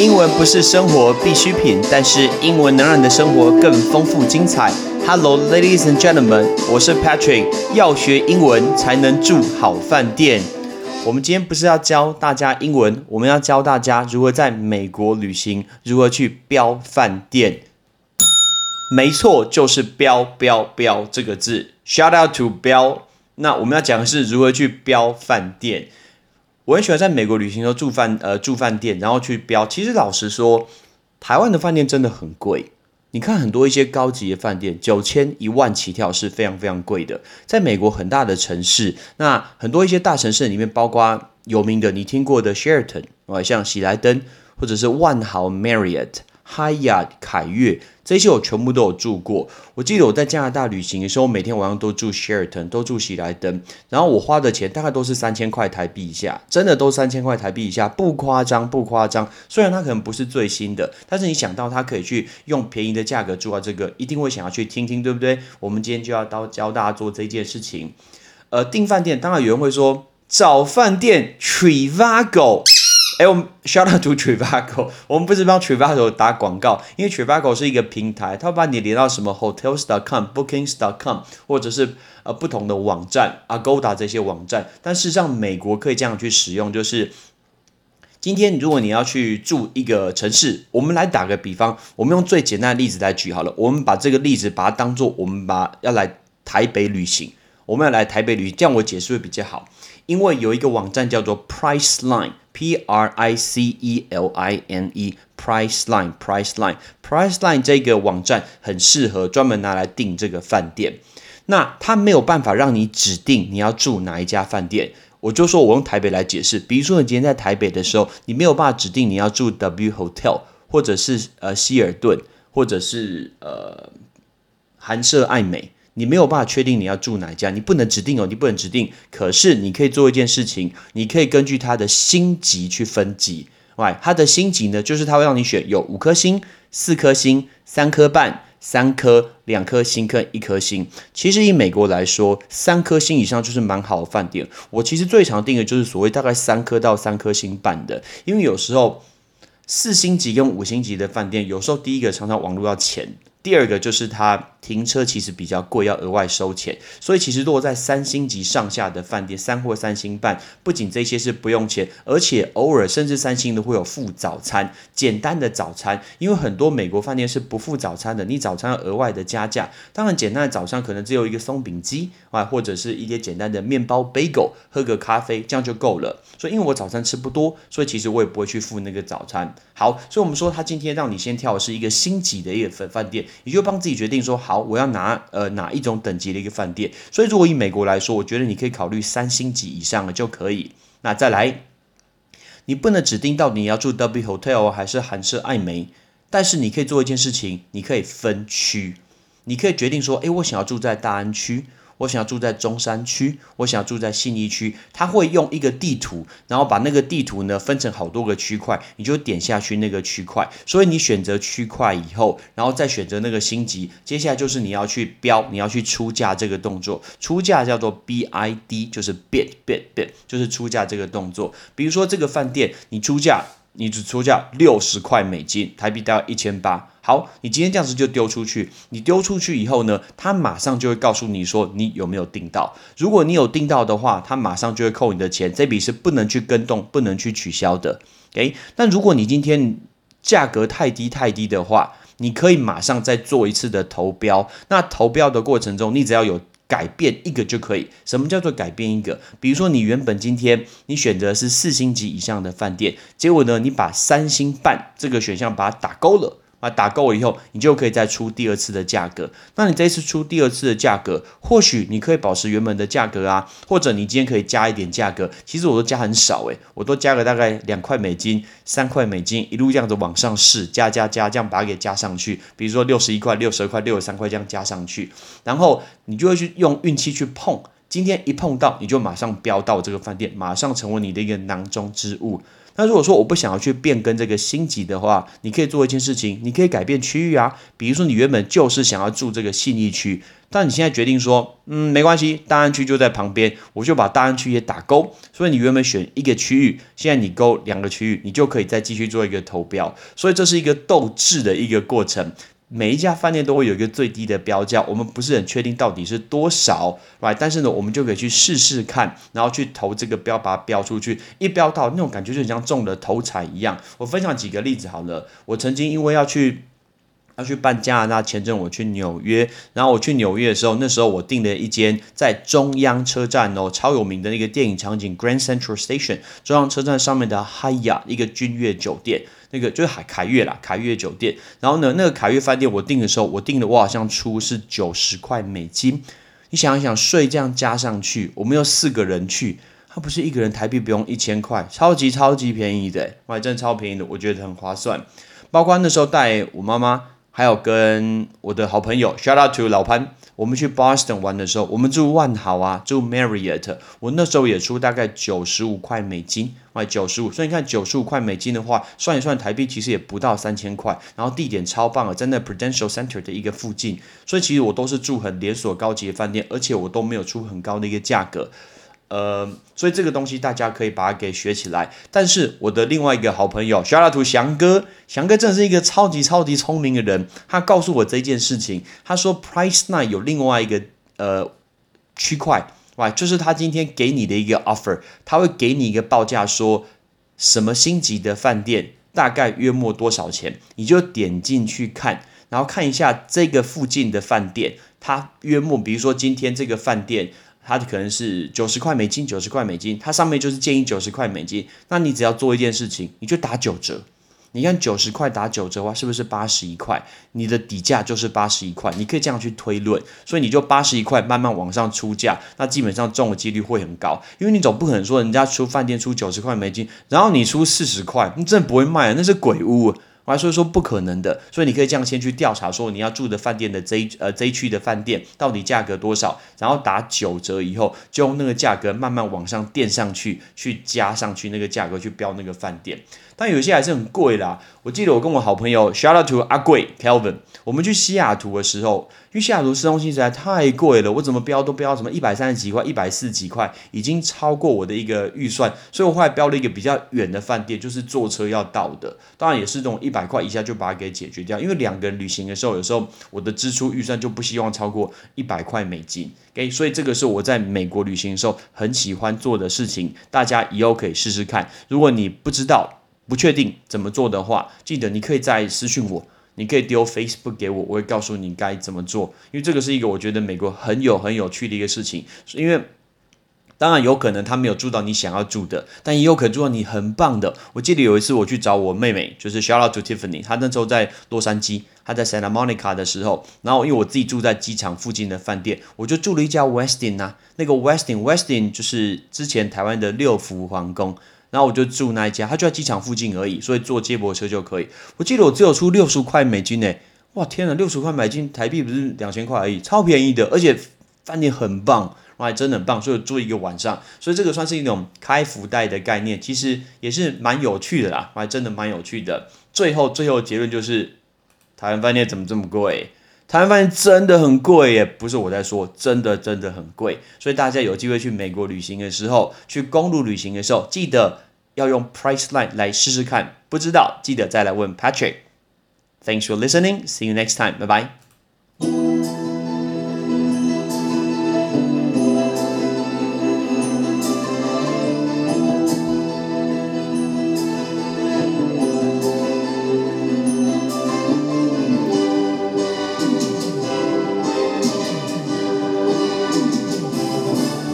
英文不是生活必需品，但是英文能让你的生活更丰富精彩。Hello, ladies and gentlemen，我是 Patrick。要学英文才能住好饭店。我们今天不是要教大家英文，我们要教大家如何在美国旅行，如何去标饭店。没错，就是标标标这个字。Shout out to 标。那我们要讲的是如何去标饭店。我很喜欢在美国旅行的时候住饭呃住饭店，然后去标。其实老实说，台湾的饭店真的很贵。你看很多一些高级的饭店，九千一万起跳是非常非常贵的。在美国很大的城市，那很多一些大城市里面，包括有名的你听过的 Sheraton，啊，像喜来登或者是万豪 Marriott。Hyatt 凯悦这些我全部都有住过。我记得我在加拿大旅行的时候，每天晚上都住 Sheraton，都住喜来登。然后我花的钱大概都是三千块台币以下，真的都三千块台币以下，不夸张，不夸张。虽然它可能不是最新的，但是你想到它可以去用便宜的价格住到这个，一定会想要去听听，对不对？我们今天就要到教大家做这件事情。呃，订饭店，当然有人会说找饭店 Trivago。哎，我们 shout out to Trivago，我们不是帮 Trivago 打广告，因为 Trivago 是一个平台，它会把你连到什么 hotels.com、bookings.com，或者是呃不同的网站，Agoda 这些网站。但事实上，美国可以这样去使用，就是今天如果你要去住一个城市，我们来打个比方，我们用最简单的例子来举好了，我们把这个例子把它当做我们把要来台北旅行，我们要来台北旅行，这样我解释会比较好，因为有一个网站叫做 Priceline。P R I C E L I N E，Priceline，Priceline，Priceline 这个网站很适合专门拿来订这个饭店。那它没有办法让你指定你要住哪一家饭店。我就说我用台北来解释，比如说你今天在台北的时候，你没有办法指定你要住 W Hotel，或者是呃希尔顿，或者是呃韩舍爱美。你没有办法确定你要住哪一家，你不能指定哦，你不能指定。可是你可以做一件事情，你可以根据它的星级去分级。喂，它的星级呢，就是它会让你选有五颗星、四颗星、三颗半、三颗、两颗星、跟一颗星。其实以美国来说，三颗星以上就是蛮好的饭店。我其实最常订的就是所谓大概三颗到三颗星半的，因为有时候四星级跟五星级的饭店，有时候第一个常常网络要钱。第二个就是它停车其实比较贵，要额外收钱，所以其实落在三星级上下的饭店，三或三星半，不仅这些是不用钱，而且偶尔甚至三星的会有附早餐，简单的早餐，因为很多美国饭店是不附早餐的，你早餐要额外的加价。当然，简单的早餐可能只有一个松饼机啊，或者是一些简单的面包、bagel，喝个咖啡，这样就够了。所以因为我早餐吃不多，所以其实我也不会去付那个早餐。好，所以我们说他今天让你先跳的是一个星级的一个饭饭店。你就帮自己决定说好，我要拿呃哪一种等级的一个饭店。所以如果以美国来说，我觉得你可以考虑三星级以上的就可以。那再来，你不能指定到底你要住 W Hotel 还是韩式艾美，但是你可以做一件事情，你可以分区，你可以决定说，诶，我想要住在大安区。我想要住在中山区，我想要住在信义区，他会用一个地图，然后把那个地图呢分成好多个区块，你就点下去那个区块。所以你选择区块以后，然后再选择那个星级，接下来就是你要去标，你要去出价这个动作。出价叫做 B I D，就是 bid bid bid，就是出价这个动作。比如说这个饭店，你出价。你只出价六十块美金，台币大概一千八。好，你今天这样子就丢出去。你丢出去以后呢，他马上就会告诉你说你有没有订到。如果你有订到的话，他马上就会扣你的钱，这笔是不能去跟动、不能去取消的。诶，但如果你今天价格太低太低的话，你可以马上再做一次的投标。那投标的过程中，你只要有。改变一个就可以。什么叫做改变一个？比如说，你原本今天你选择是四星级以上的饭店，结果呢，你把三星半这个选项把它打勾了。啊，打够了以后，你就可以再出第二次的价格。那你这一次出第二次的价格，或许你可以保持原本的价格啊，或者你今天可以加一点价格。其实我都加很少诶，我都加了大概两块美金、三块美金，一路这样子往上试，加加加，这样把它给加上去。比如说六十一块、六十二块、六十三块这样加上去，然后你就会去用运气去碰。今天一碰到，你就马上飙到这个饭店，马上成为你的一个囊中之物。那如果说我不想要去变更这个星级的话，你可以做一件事情，你可以改变区域啊。比如说你原本就是想要住这个信义区，但你现在决定说，嗯，没关系，大安区就在旁边，我就把大安区也打勾。所以你原本选一个区域，现在你勾两个区域，你就可以再继续做一个投标。所以这是一个斗智的一个过程。每一家饭店都会有一个最低的标价，我们不是很确定到底是多少，right？但是呢，我们就可以去试试看，然后去投这个标，把它标出去，一标到那种感觉就像中了头彩一样。我分享几个例子好了，我曾经因为要去。要去办加拿大签证，我去纽约，然后我去纽约的时候，那时候我订了一间在中央车站哦，超有名的那个电影场景 Grand Central Station 中央车站上面的 Hyatt 一个君悦酒店，那个就是海凯悦啦，凯悦酒店。然后呢，那个凯悦饭店我订的时候，我订的我好像出是九十块美金。你想一想，税这样加上去，我们有四个人去，它不是一个人台币不用一千块，超级超级便宜的，哇，真的超便宜的，我觉得很划算。包括那时候带我妈妈。还有跟我的好朋友，shout out to 老潘，我们去 Boston 玩的时候，我们住万豪啊，住 Marriott，我那时候也出大概九十五块美金，哎，九十五，所以你看九十五块美金的话，算一算台币其实也不到三千块，然后地点超棒啊，在那 Prudential Center 的一个附近，所以其实我都是住很连锁高级的饭店，而且我都没有出很高的一个价格。呃，所以这个东西大家可以把它给学起来。但是我的另外一个好朋友，小拉图翔哥，翔哥真的是一个超级超级聪明的人。他告诉我这件事情，他说 Price Nine 有另外一个呃区块，哇，就是他今天给你的一个 offer，他会给你一个报价，说什么星级的饭店大概约莫多少钱，你就点进去看，然后看一下这个附近的饭店，它约莫，比如说今天这个饭店。它可能是九十块美金，九十块美金，它上面就是建议九十块美金。那你只要做一件事情，你就打九折。你看九十块打九折的话，是不是八十一块？你的底价就是八十一块，你可以这样去推论。所以你就八十一块慢慢往上出价，那基本上中的几率会很高。因为你总不可能说人家出饭店出九十块美金，然后你出四十块，你真的不会卖，那是鬼屋。我还说说不可能的，所以你可以这样先去调查，说你要住的饭店的 Z 呃 Z 区的饭店到底价格多少，然后打九折以后，就用那个价格慢慢往上垫上去，去加上去那个价格去标那个饭店。但有些还是很贵啦。我记得我跟我好朋友 shout out to 阿贵 Kelvin，我们去西雅图的时候，因为西雅图市中心实在太贵了，我怎么标都标什么一百三十几块、一百四十几块，已经超过我的一个预算，所以我后来标了一个比较远的饭店，就是坐车要到的，当然也是这种一一百块以下就把它给解决掉。因为两个人旅行的时候，有时候我的支出预算就不希望超过一百块美金。OK，所以这个是我在美国旅行的时候很喜欢做的事情，大家以后可以试试看。如果你不知道，不确定怎么做的话，记得你可以再私讯我，你可以丢 Facebook 给我，我会告诉你该怎么做。因为这个是一个我觉得美国很有很有趣的一个事情。因为当然有可能他没有住到你想要住的，但也有可能住到你很棒的。我记得有一次我去找我妹妹，就是 Shout out to Tiffany，她那时候在洛杉矶，她在 Santa Monica 的时候，然后因为我自己住在机场附近的饭店，我就住了一家 Westin 啊，那个 Westin Westin 就是之前台湾的六福皇宫。然后我就住那一家，他就在机场附近而已，所以坐接驳车就可以。我记得我只有出六十块美金呢，哇天呐，六十块美金台币不是两千块而已，超便宜的，而且饭店很棒，哇，真的很棒，所以住一个晚上，所以这个算是一种开福袋的概念，其实也是蛮有趣的啦，哇，真的蛮有趣的。最后最后结论就是，台湾饭店怎么这么贵？台湾饭店真的很贵耶，不是我在说，真的真的很贵。所以大家有机会去美国旅行的时候，去公路旅行的时候，记得要用 Priceline 来试试看。不知道记得再来问 Patrick。Thanks for listening. See you next time. Bye bye.